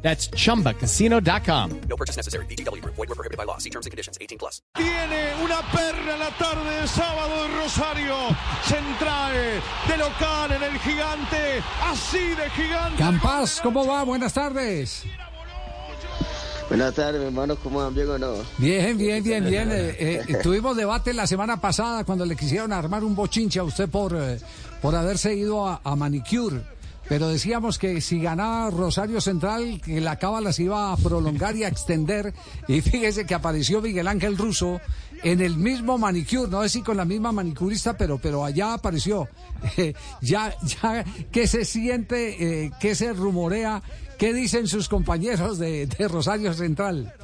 That's chumbacasino.com. No purchase necessary. BGW. Void were prohibited by law. See terms and conditions. 18 plus. Tiene una perra en la tarde de sábado en Rosario. Central de local en el gigante. Así de gigante. Campas, ¿cómo va? Buenas tardes. Buenas tardes, hermano. ¿Cómo van? ¿Bien o no? Bien, bien, bien, bien. Eh, eh, tuvimos debate la semana pasada cuando le quisieron armar un bochinche a usted por, eh, por haberse ido a, a manicure. Pero decíamos que si ganaba Rosario Central, que la cábala se iba a prolongar y a extender. Y fíjese que apareció Miguel Ángel Russo en el mismo manicure, no sé si con la misma manicurista, pero, pero allá apareció. ya, ya, ¿qué se siente? Eh, ¿Qué se rumorea? ¿Qué dicen sus compañeros de, de Rosario Central?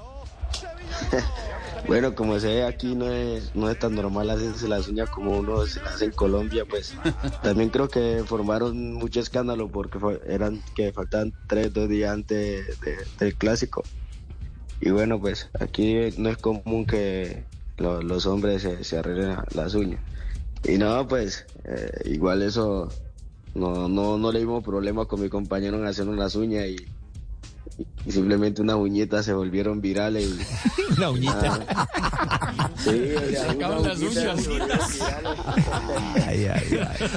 Bueno, como se ve aquí no es, no es tan normal hacerse las uñas como uno se las hace en Colombia, pues también creo que formaron mucho escándalo porque eran que faltaban tres, dos días antes de- del clásico. Y bueno, pues aquí no es común que lo- los hombres se, se arreglen las uñas. Y no, pues eh, igual eso no, no, no le dimos problema con mi compañero en hacernos las uñas y, y simplemente unas uñitas se volvieron virales. y- Una uñita. Sí, o sea, acaban una las uñita uñas. se.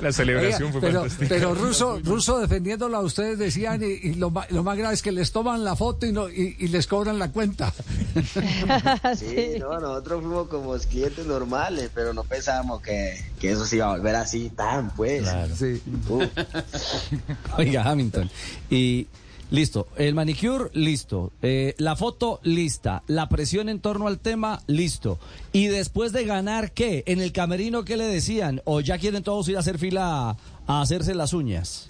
La celebración Oiga, fue pero, fantástica. pero Ruso, Ruso defendiéndolo a ustedes decían y, y lo, más grave es que les toman la foto y, no, y, y les cobran la cuenta. Sí, no, nosotros fuimos como clientes normales, pero no pensábamos que, que eso se iba a volver así tan, pues. Sí. Uh, Oiga, Hamilton. Y listo, el manicure, listo. Eh, la foto, lista. La presión en torno al tema, listo. Y después de ganar, ¿qué? ¿En el camerino qué le decían? ¿O ya quieren todos ir a hacer fila a, a hacerse las uñas?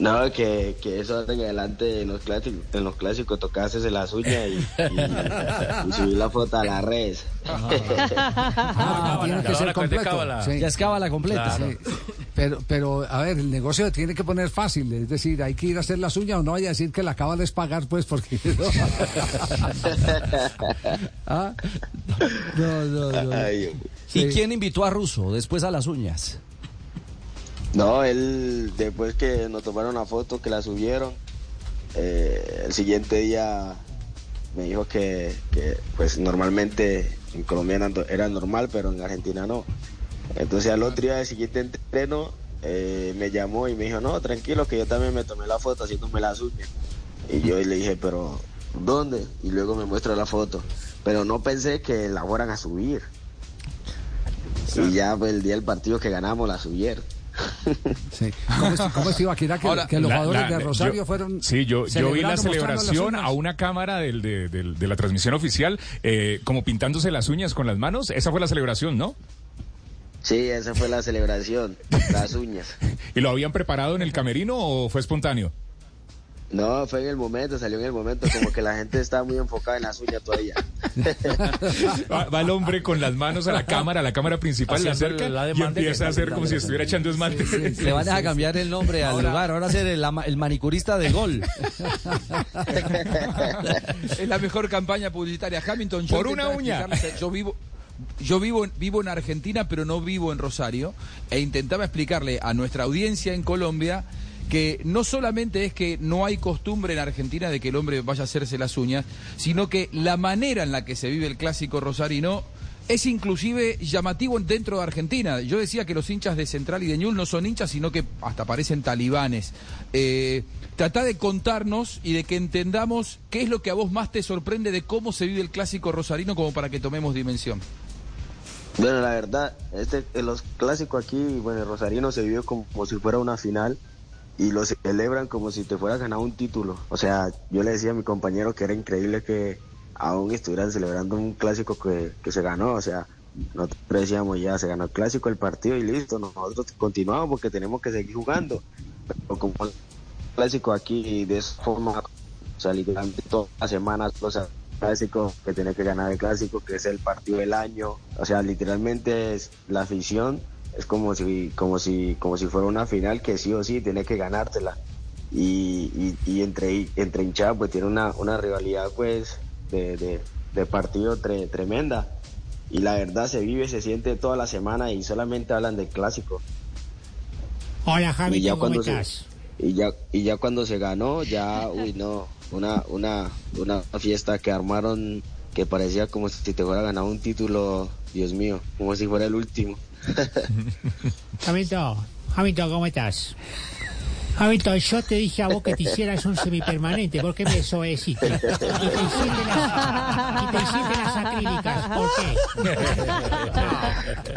No, que, que eso en adelante en los clásicos, en los clásicos las uñas y, y- y subir la foto a las redes. Ah, tiene que la ser de completo. Sí. Ya es cábala completa. Sí. Pero, pero, a ver, el negocio tiene que poner fácil, es decir, hay que ir a hacer las uñas o no vaya a decir que la cábala es pagar, pues, porque... ¿Ah? No, no, no. ¿Y quién invitó a Russo después a las uñas? No, él, después que nos tomaron la foto, que la subieron, eh, el siguiente día me dijo que, que, pues normalmente en Colombia era, normal, pero en Argentina no. Entonces al otro día del siguiente entreno eh, me llamó y me dijo, no, tranquilo, que yo también me tomé la foto haciéndome las uñas. Y yo le dije, pero ¿dónde? Y luego me muestra la foto. Pero no pensé que la fueran a subir. Y ya pues, el día del partido que ganamos la subieron. Sí. ¿Cómo, es, cómo es, Ibaquira, que, Ahora, que los la- jugadores la- de Rosario yo- fueron... Sí, yo, yo vi la celebración a una cámara del- de, del- de la transmisión oficial, eh, como pintándose las uñas con las manos. Esa fue la celebración, ¿no? Sí, esa fue la celebración, las uñas. ¿Y lo habían preparado en el camerino o fue espontáneo? No, fue en el momento, salió en el momento, como que la gente estaba muy enfocada en las uñas todavía. Va, va el hombre con las manos a la cámara, a la cámara principal, la acerca la y empieza a hacer como si estuviera echando esmalte. Le van a cambiar el nombre al lugar. Ahora ser el, manicurista de gol. Es la mejor campaña publicitaria. Hamilton, yo Por una uña. Yo vivo, yo vivo, en- vivo en Argentina, pero no vivo en Rosario. E intentaba explicarle a nuestra audiencia en Colombia que no solamente es que no hay costumbre en Argentina de que el hombre vaya a hacerse las uñas, sino que la manera en la que se vive el clásico rosarino es inclusive llamativo dentro de Argentina. Yo decía que los hinchas de Central y de Ñul no son hinchas, sino que hasta parecen talibanes. Eh, Trata de contarnos y de que entendamos qué es lo que a vos más te sorprende de cómo se vive el clásico rosarino como para que tomemos dimensión. Bueno, la verdad, este, los clásicos aquí, bueno, el Rosarino se como, como si fuera una final y lo celebran como si te fuera a ganar un título. O sea, yo le decía a mi compañero que era increíble que aún estuvieran celebrando un clásico que, que se ganó. O sea, nosotros decíamos ya, se ganó el clásico, el partido y listo. Nosotros continuamos porque tenemos que seguir jugando. Pero como el clásico aquí de esa forma, o sea, literalmente todas las semanas, o sea, clásico, que tiene que ganar el clásico, que es el partido del año. O sea, literalmente es la afición es como si, como si, como si fuera una final que sí o sí tiene que ganársela. Y, y, entre, entre hinchadas pues tiene una, una rivalidad pues de, de, partido tremenda. Y la verdad se vive, se siente toda la semana y solamente hablan del clásico. Hola Javi, ¿cómo estás? y ya, y ya cuando se ganó, ya, uy no, una, una, una fiesta que armaron que parecía como si te fuera ganado un título, Dios mío, como si fuera el último. Javito, Javito, ¿cómo estás? Javito, yo te dije a vos que te hicieras un semipermanente, ¿por qué me desobedeciste? Y te hiciste las, y te hiciste las acrílicas, ¿por qué?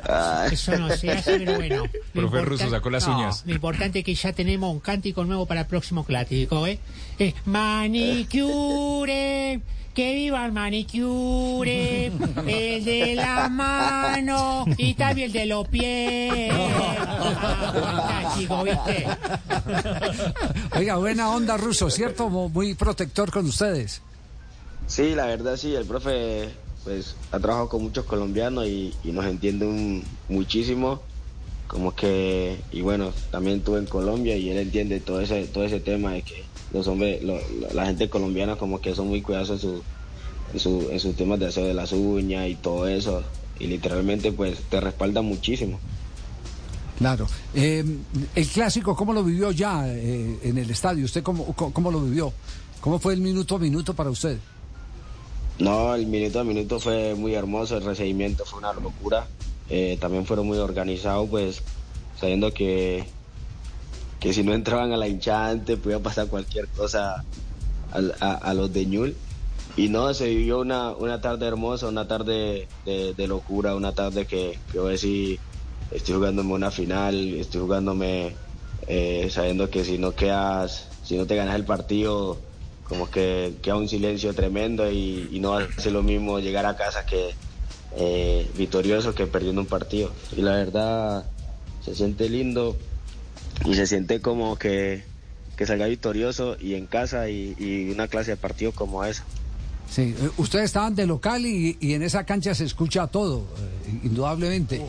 No, eso no se hace, pero bueno. Profe Russo sacó las no, uñas. Lo importante es que ya tenemos un cántico nuevo para el próximo clásico, ¿eh? Es manicure que viva el manicure, el de la mano y también el de los pies. Ah, chico, ¿viste? Oiga, buena onda ruso, ¿cierto? Muy protector con ustedes. Sí, la verdad sí, el profe pues ha trabajado con muchos colombianos y, nos entiende un, muchísimo como que y bueno también estuve en Colombia y él entiende todo ese todo ese tema de que los hombres, la gente colombiana como que son muy cuidadosos en, su, en, sus temas de hacer de las uñas y todo eso. Y literalmente pues te respalda muchísimo. Claro. Eh, el clásico, ¿cómo lo vivió ya eh, en el estadio? ¿Usted cómo, cómo, lo vivió? ¿Cómo fue el minuto a minuto para usted? No, el minuto a minuto fue muy hermoso, el recibimiento fue una locura. Eh, también fueron muy organizados, pues sabiendo que que si no entraban a la hinchada antes podía pasar cualquier cosa a, los de Ñul. Y no, se vivió una, una tarde hermosa, una tarde de, locura, una tarde que, que estoy jugándome una final, estoy jugándome eh, sabiendo que si no quedas, si no te ganas el partido, como que queda un silencio tremendo y, no hace lo mismo llegar a casa que eh, victorioso que perdiendo un partido. Y la verdad se siente lindo, y se siente como que, salga victorioso y en casa y, una clase de partido como esa. Sí, eh, ustedes estaban de local y, en esa cancha se escucha todo, eh, indudablemente.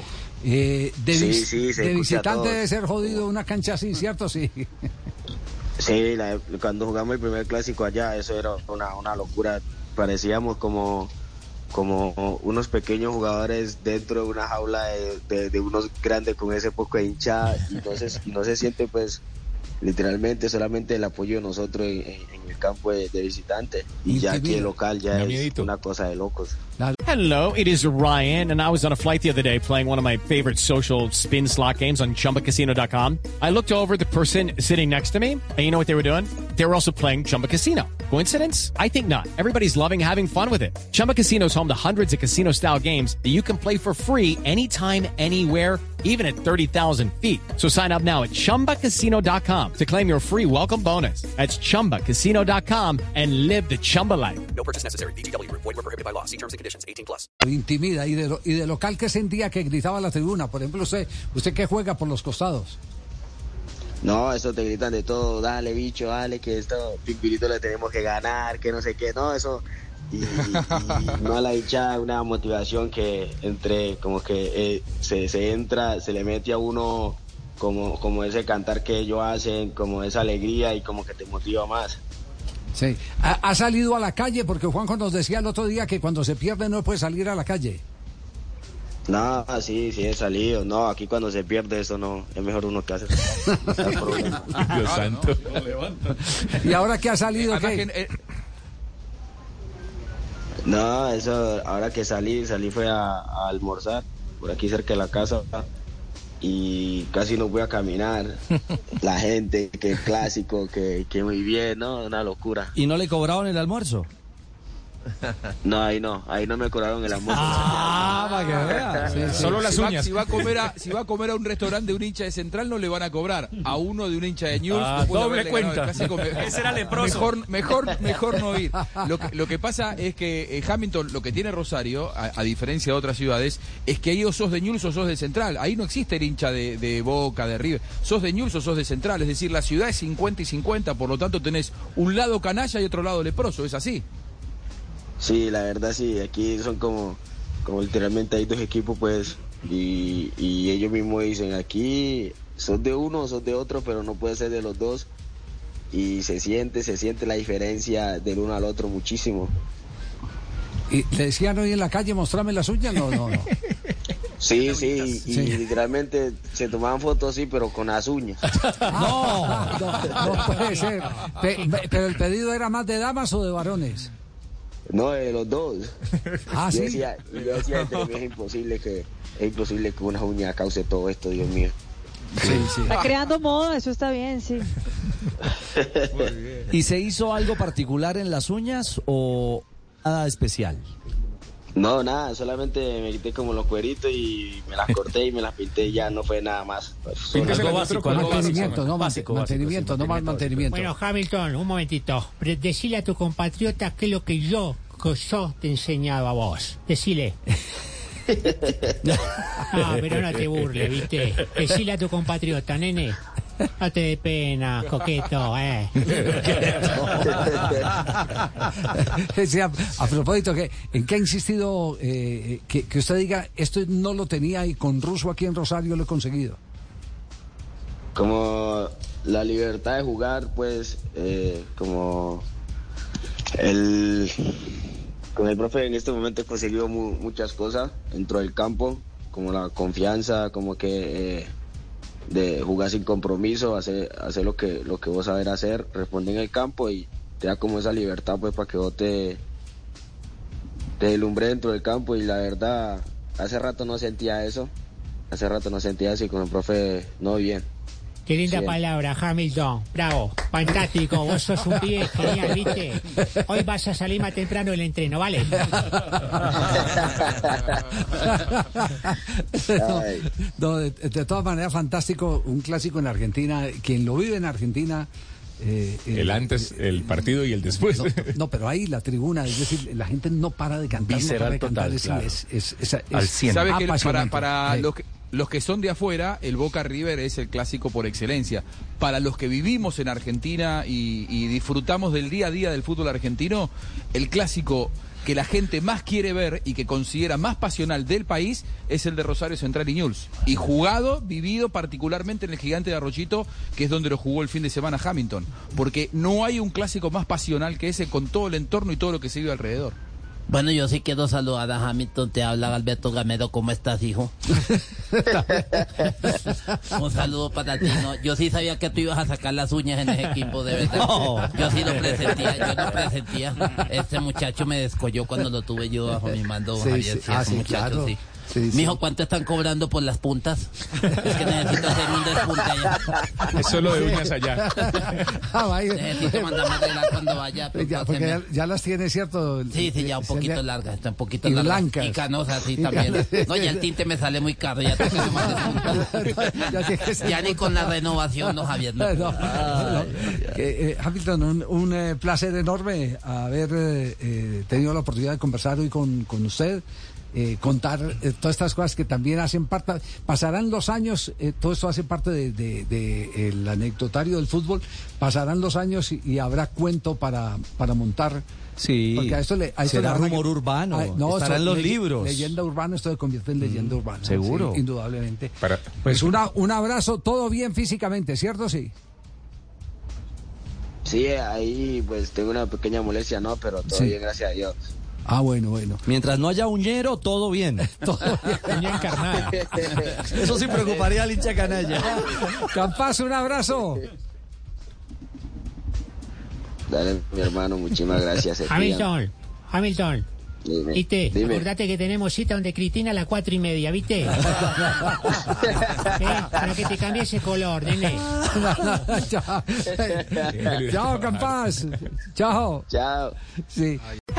Eh, de, de visitante debe ser jodido una cancha así, ¿cierto? Sí. Sí, cuando jugamos el primer clásico allá, eso era una, una locura. Parecíamos como como unos pequeños jugadores dentro de una jaula de, unos grandes con ese poco de hinchada y no se, no se siente pues literalmente solamente el apoyo de nosotros en, el campo de, visitante y ya aquí el local ya es una cosa de locos. Hello, it is Ryan and I was on a flight the other day playing one of my favorite social spin slot games on chumbacasino.com. I looked over the person sitting next to me and you know what they were doing? They were also playing Chumba Casino. Coincidence? I think not. Everybody's loving having fun with it. Chumba Casino is home to hundreds of casino style games that you can play for free anytime, anywhere, even at 30,000 feet. So sign up now at chumbacasino.com to claim your free welcome bonus. That's chumbacasino.com and live the Chumba life. No purchase necessary. DTW, void, were prohibited by law. See terms and conditions 18 plus. Intimida. ¿Y de, y de local que sentía que gritaba la tribuna? Por ejemplo, usted, usted que juega por los costados. No, eso te gritan de todo, dale bicho, dale que esto, Pimpirito le tenemos que ganar, que no sé qué, no, eso, y, no la dicha una motivación que entre, como que eh, se, se, entra, se le mete a uno como, como ese cantar que ellos hacen, como esa alegría y como que te motiva más. Sí, ha, ha salido a la calle porque Juanjo nos decía el otro día que cuando se pierde no puede salir a la calle. No, sí, sí he salido. No, aquí cuando se pierde eso no, es mejor uno que hace. Dios santo. ¿Y ahora qué ha salido? ¿qué? Eh, no, eso, ahora que salí, salí fue a, almorzar por aquí cerca de la casa y casi no voy a caminar. La gente, que clásico, que, que muy bien, ¿no? Una locura. ¿Y no le cobraron el almuerzo? No, ahí no, ahí no me curaron el amor. Ah, para que vea. Solo las uñas. si, va a comer a, si va a comer a un restaurante de un hincha de Central, no le van a cobrar. A uno de un hincha de News, ah, doble cuenta. Ese era leproso. Mejor, mejor, mejor no ir. Lo que, lo que pasa es que eh, Hamilton, lo que tiene Rosario, a, diferencia de otras ciudades, es que ahí o sos de News o sos de Central. Ahí no existe el hincha de, de Boca, de River. Sos de News o sos de Central. Es decir, la ciudad es 50 y 50, por lo tanto tenés un lado canalla y otro lado leproso. Es así. Sí, la verdad sí, aquí son como, como literalmente hay dos equipos pues y, y ellos mismos dicen aquí sos de uno, sos de otro, pero no puede ser de los dos y se siente, se siente la diferencia del uno al otro muchísimo. ¿Y le decían hoy en la calle, mostrame las uñas? No, no, no. Sí, sí, y Sí. literalmente se tomaban fotos así, pero con las uñas. No, no, no puede ser. Pe- pe- pero el pedido era más de damas o de varones. No, de los dos. Ah, yo sí. decía, yo decía entre mí, es imposible que es imposible que una uña cause todo esto, Dios mío. Sí, sí. Está creando moda, eso está bien, sí. ¿Y se hizo algo particular en las uñas o nada especial? No, nada, solamente me quité como los cueritos y me las corté y me las pinté y ya no fue nada más. Pues, solo- Algo básico, algo mantenimiento, no, básico, mante- básico, mantenimiento, no más mantenimiento. Bueno, Hamilton, un momentito. Decile a tu compatriota qué es lo que yo, que yo te he enseñado a vos. Decile. Ah, pero no te burles, ¿viste? Decile a tu compatriota, nene. No te dé pena, coqueto, eh. A, propósito, que, ¿en qué ha insistido eh, que, que usted diga esto no lo tenía y con Russo aquí en Rosario lo he conseguido? como la libertad de jugar, pues, eh, como el con el profe en este momento he conseguido mu- muchas cosas dentro del campo, como la confianza, como que eh, de jugar sin compromiso, hacer, hacer lo que lo que vos sabés hacer, responder en el campo y te da como esa libertad pues para que vos te te deslumbre dentro del campo y la verdad hace rato no sentía eso, hace rato no sentía eso y con el profe no bien. Qué linda Sí. palabra, Hamilton. Bravo, fantástico. Vos sos un pibe genial, ¿viste? Hoy vas a salir más temprano del entreno, ¿vale? No, de, de todas maneras, fantástico, un clásico en Argentina. Quien lo vive en Argentina. eh, eh, El antes, el partido y el después. No, no, pero ahí la tribuna, es decir, la gente no para de cantar. no Visceral para de cantar, total, es, claro. es- es- es- es Al cien. ¿Sabe que para, para Sí. los, que, los que son de afuera, el Boca River es el clásico por excelencia. Para los que vivimos en Argentina y, disfrutamos del día a día del fútbol argentino, el clásico que la gente más quiere ver y que considera más pasional del país es el de Rosario Central y News. Y jugado, vivido particularmente en el gigante de Arrochito, que es donde lo jugó el fin de semana Hamilton. Porque no hay un clásico más pasional que ese con todo el entorno y todo lo que se vive alrededor. Bueno, yo sí quiero saludar a Hamilton. Te habla Alberto Gamero. ¿Cómo estás, hijo? Un saludo para ti. ¿no? Yo sí sabía que tú ibas a sacar las uñas en ese equipo, de verdad. Yo sí lo presentía, yo lo presentía. Este muchacho me descolló cuando lo tuve yo bajo mi mando, Sí, Javier. sí. Sí, Ah, ese sí, muchacho, claro. sí. Sí, sí. Mijo, ¿cuánto están cobrando por las puntas? Es que necesito hacer un despunte allá. Es solo de uñas allá. Ah, vaya. Necesito mandarme a arreglar cuando vaya. Eh, ya, porque ya, ya las tiene, ¿cierto? Sí, sí, ya un poquito le- larga, está un poquito Y larga. blancas. Y canosa, sí, Y también. canosas. No, ya el tinte me sale muy caro, ya tengo que más Ya ser- Ya ni con la renovación, no, Javier. No. No, no. Que, eh, Hamilton, un, un, eh, placer enorme haber eh, eh, tenido la oportunidad de conversar hoy con, con usted, eh, contar eh, todas estas cosas que también hacen parte, pasarán los años, eh, todo esto hace parte de, de- de el anecdotario del fútbol, pasarán los años y, y habrá cuento para, para montar. Sí. Porque a esto le, a esto Será le rumor urbano, Ay, estará en los libros. Leyenda urbana, esto se convierte en leyenda urbana. seguro. sí, indudablemente. Para- Pues una, un abrazo, todo bien físicamente, ¿cierto? Sí. Sí, ahí pues tengo una pequeña molestia, no, pero todo Sí. bien, gracias a Dios. Ah, bueno, bueno. Mientras no haya uñero, todo bien. Todo bien. Encarnada. Eso sí preocuparía al hincha canalla. Campas, un abrazo. Dale, mi hermano, muchísimas gracias. Hamilton, Hamilton. Dime, ¿Viste? dime. Acordate que tenemos cita donde Cristina a las cuatro y media, ¿viste? ¿Eh? Para que te cambie ese color, nene. Chao. Chao, Campas. Chao. Chao. Sí.